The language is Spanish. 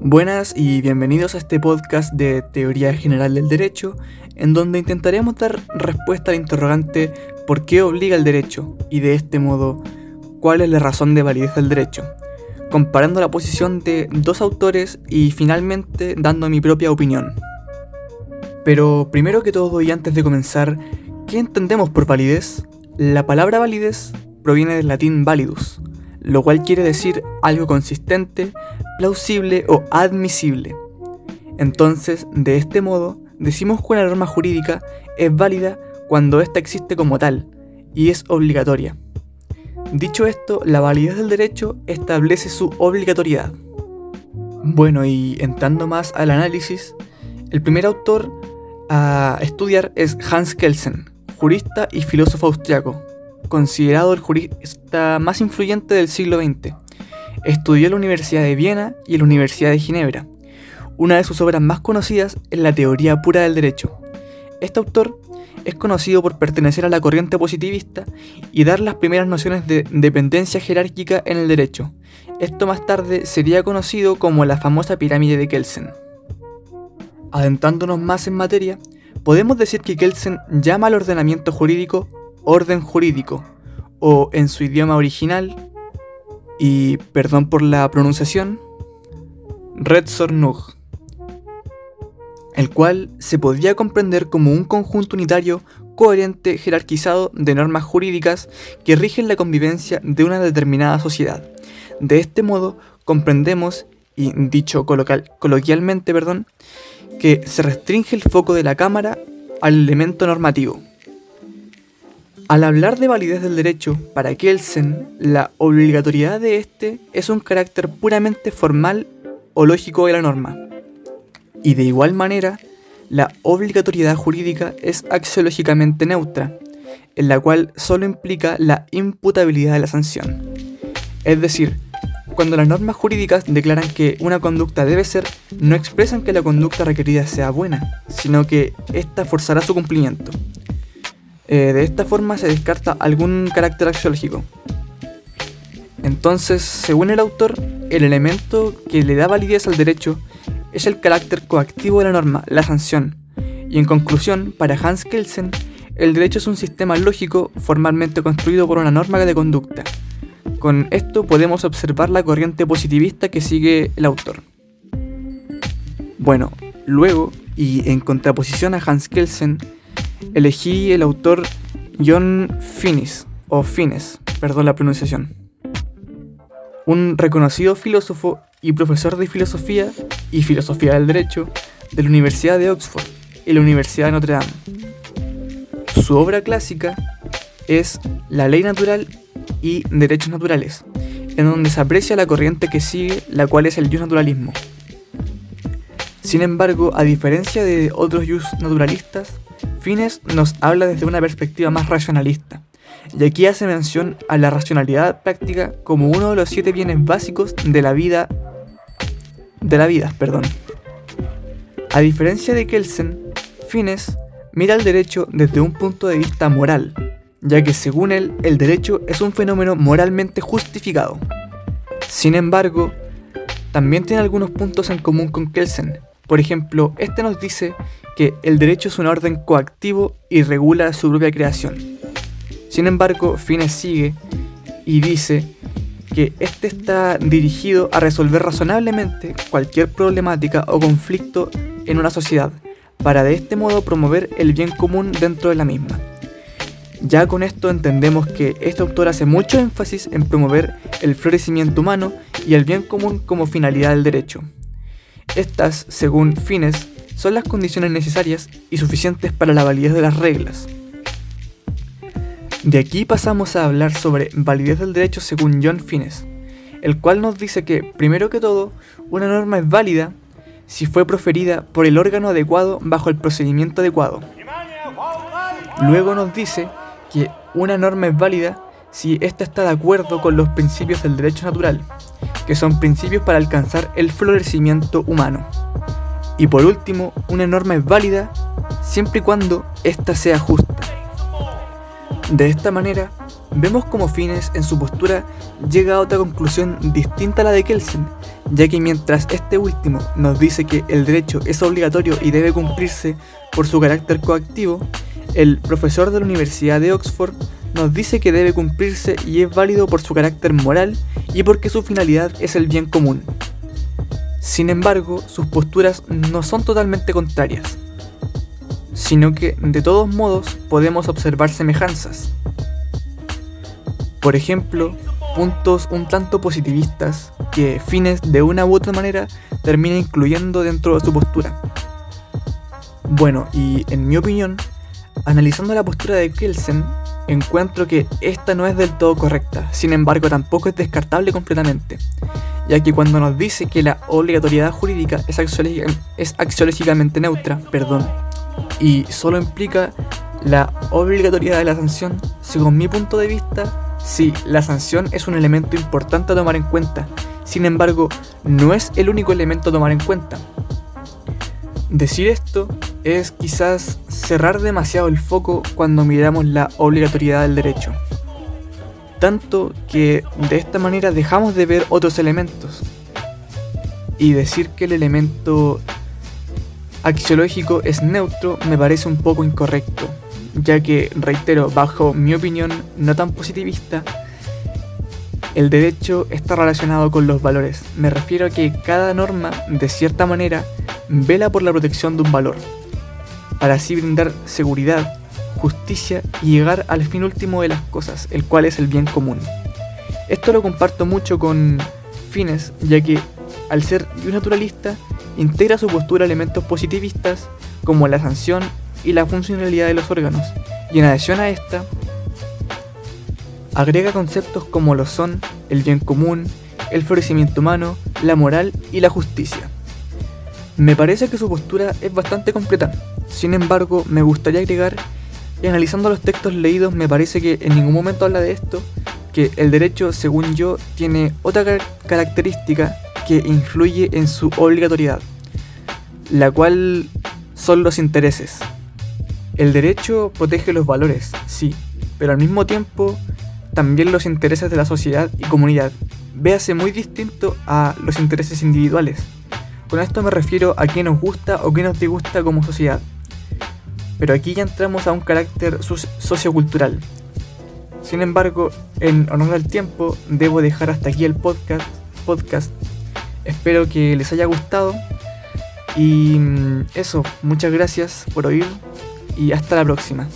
Buenas y bienvenidos a este podcast de Teoría General del Derecho, en donde intentaremos dar respuesta al interrogante ¿por qué obliga el derecho? y de este modo, ¿cuál es la razón de validez del derecho? Comparando la posición de dos autores y finalmente dando mi propia opinión. Pero primero que todo y antes de comenzar, ¿qué entendemos por validez? La palabra validez proviene del latín validus, lo cual quiere decir algo consistente, plausible o admisible. Entonces, de este modo, decimos que una norma jurídica es válida cuando ésta existe como tal y es obligatoria. Dicho esto, la validez del derecho establece su obligatoriedad. Bueno, y entrando más al análisis, el primer autor a estudiar es Hans Kelsen, jurista y filósofo austriaco, considerado el jurista más influyente del siglo XX. Estudió en la Universidad de Viena y en la Universidad de Ginebra. Una de sus obras más conocidas es La teoría pura del derecho. Este autor es conocido por pertenecer a la corriente positivista y dar las primeras nociones de dependencia jerárquica en el derecho. Esto más tarde sería conocido como la famosa pirámide de Kelsen. Adentrándonos más en materia, podemos decir que Kelsen llama al ordenamiento jurídico orden jurídico, o en su idioma original, y perdón por la pronunciación, Redsor el cual se podría comprender como un conjunto unitario coherente jerarquizado de normas jurídicas que rigen la convivencia de una determinada sociedad. De este modo comprendemos, y dicho coloquialmente, perdón, que se restringe el foco de la Cámara al elemento normativo. Al hablar de validez del derecho, para Kelsen, la obligatoriedad de este es un carácter puramente formal o lógico de la norma. Y de igual manera, la obligatoriedad jurídica es axiológicamente neutra, en la cual solo implica la imputabilidad de la sanción. Es decir, cuando las normas jurídicas declaran que una conducta debe ser, no expresan que la conducta requerida sea buena, sino que ésta forzará su cumplimiento. Eh, de esta forma se descarta algún carácter axiológico. Entonces, según el autor, el elemento que le da validez al derecho es el carácter coactivo de la norma, la sanción. Y en conclusión, para Hans Kelsen, el derecho es un sistema lógico formalmente construido por una norma de conducta. Con esto podemos observar la corriente positivista que sigue el autor. Bueno, luego, y en contraposición a Hans Kelsen, elegí el autor John Finnis, o Finnes, perdón la pronunciación. Un reconocido filósofo y profesor de filosofía y filosofía del derecho de la Universidad de Oxford y la Universidad de Notre Dame. Su obra clásica es La ley natural y Derechos naturales, en donde se aprecia la corriente que sigue, la cual es el naturalismo. Sin embargo, a diferencia de otros naturalistas, Fines nos habla desde una perspectiva más racionalista, y aquí hace mención a la racionalidad práctica como uno de los siete bienes básicos de la vida. de la vida, perdón. A diferencia de Kelsen, Fines mira el derecho desde un punto de vista moral, ya que según él el derecho es un fenómeno moralmente justificado. Sin embargo, también tiene algunos puntos en común con Kelsen. Por ejemplo, este nos dice que el derecho es un orden coactivo y regula su propia creación. Sin embargo, Fines sigue y dice que este está dirigido a resolver razonablemente cualquier problemática o conflicto en una sociedad, para de este modo promover el bien común dentro de la misma. Ya con esto entendemos que este autor hace mucho énfasis en promover el florecimiento humano y el bien común como finalidad del derecho. Estas, según Fines, son las condiciones necesarias y suficientes para la validez de las reglas. De aquí pasamos a hablar sobre validez del derecho según John Fines, el cual nos dice que, primero que todo, una norma es válida si fue proferida por el órgano adecuado bajo el procedimiento adecuado. Luego nos dice que una norma es válida si ésta está de acuerdo con los principios del derecho natural, que son principios para alcanzar el florecimiento humano. Y por último, una norma es válida siempre y cuando ésta sea justa. De esta manera, vemos como Fines en su postura llega a otra conclusión distinta a la de Kelsen, ya que mientras este último nos dice que el derecho es obligatorio y debe cumplirse por su carácter coactivo, el profesor de la Universidad de Oxford nos dice que debe cumplirse y es válido por su carácter moral y porque su finalidad es el bien común. Sin embargo, sus posturas no son totalmente contrarias, sino que de todos modos podemos observar semejanzas. Por ejemplo, puntos un tanto positivistas que Fines de una u otra manera termina incluyendo dentro de su postura. Bueno, y en mi opinión, analizando la postura de Kelsen, encuentro que esta no es del todo correcta, sin embargo tampoco es descartable completamente, ya que cuando nos dice que la obligatoriedad jurídica es, es axiológicamente neutra, perdón, y solo implica la obligatoriedad de la sanción, según mi punto de vista, sí, la sanción es un elemento importante a tomar en cuenta, sin embargo, no es el único elemento a tomar en cuenta. Decir esto es quizás cerrar demasiado el foco cuando miramos la obligatoriedad del derecho. Tanto que de esta manera dejamos de ver otros elementos. Y decir que el elemento axiológico es neutro me parece un poco incorrecto, ya que, reitero, bajo mi opinión no tan positivista, el derecho está relacionado con los valores. Me refiero a que cada norma, de cierta manera, vela por la protección de un valor, para así brindar seguridad, justicia y llegar al fin último de las cosas, el cual es el bien común. Esto lo comparto mucho con Fines, ya que al ser un naturalista, integra su postura elementos positivistas como la sanción y la funcionalidad de los órganos, y en adición a esta, agrega conceptos como lo son el bien común, el florecimiento humano, la moral y la justicia. Me parece que su postura es bastante completa, sin embargo me gustaría agregar, y analizando los textos leídos me parece que en ningún momento habla de esto, que el derecho, según yo, tiene otra característica que influye en su obligatoriedad, la cual son los intereses. El derecho protege los valores, sí, pero al mismo tiempo también los intereses de la sociedad y comunidad. Véase muy distinto a los intereses individuales. Con esto me refiero a qué nos gusta o qué nos disgusta como sociedad. Pero aquí ya entramos a un carácter sociocultural. Sin embargo, en honor al tiempo, debo dejar hasta aquí el podcast. podcast. Espero que les haya gustado. Y mm, eso, muchas gracias por oír y hasta la próxima.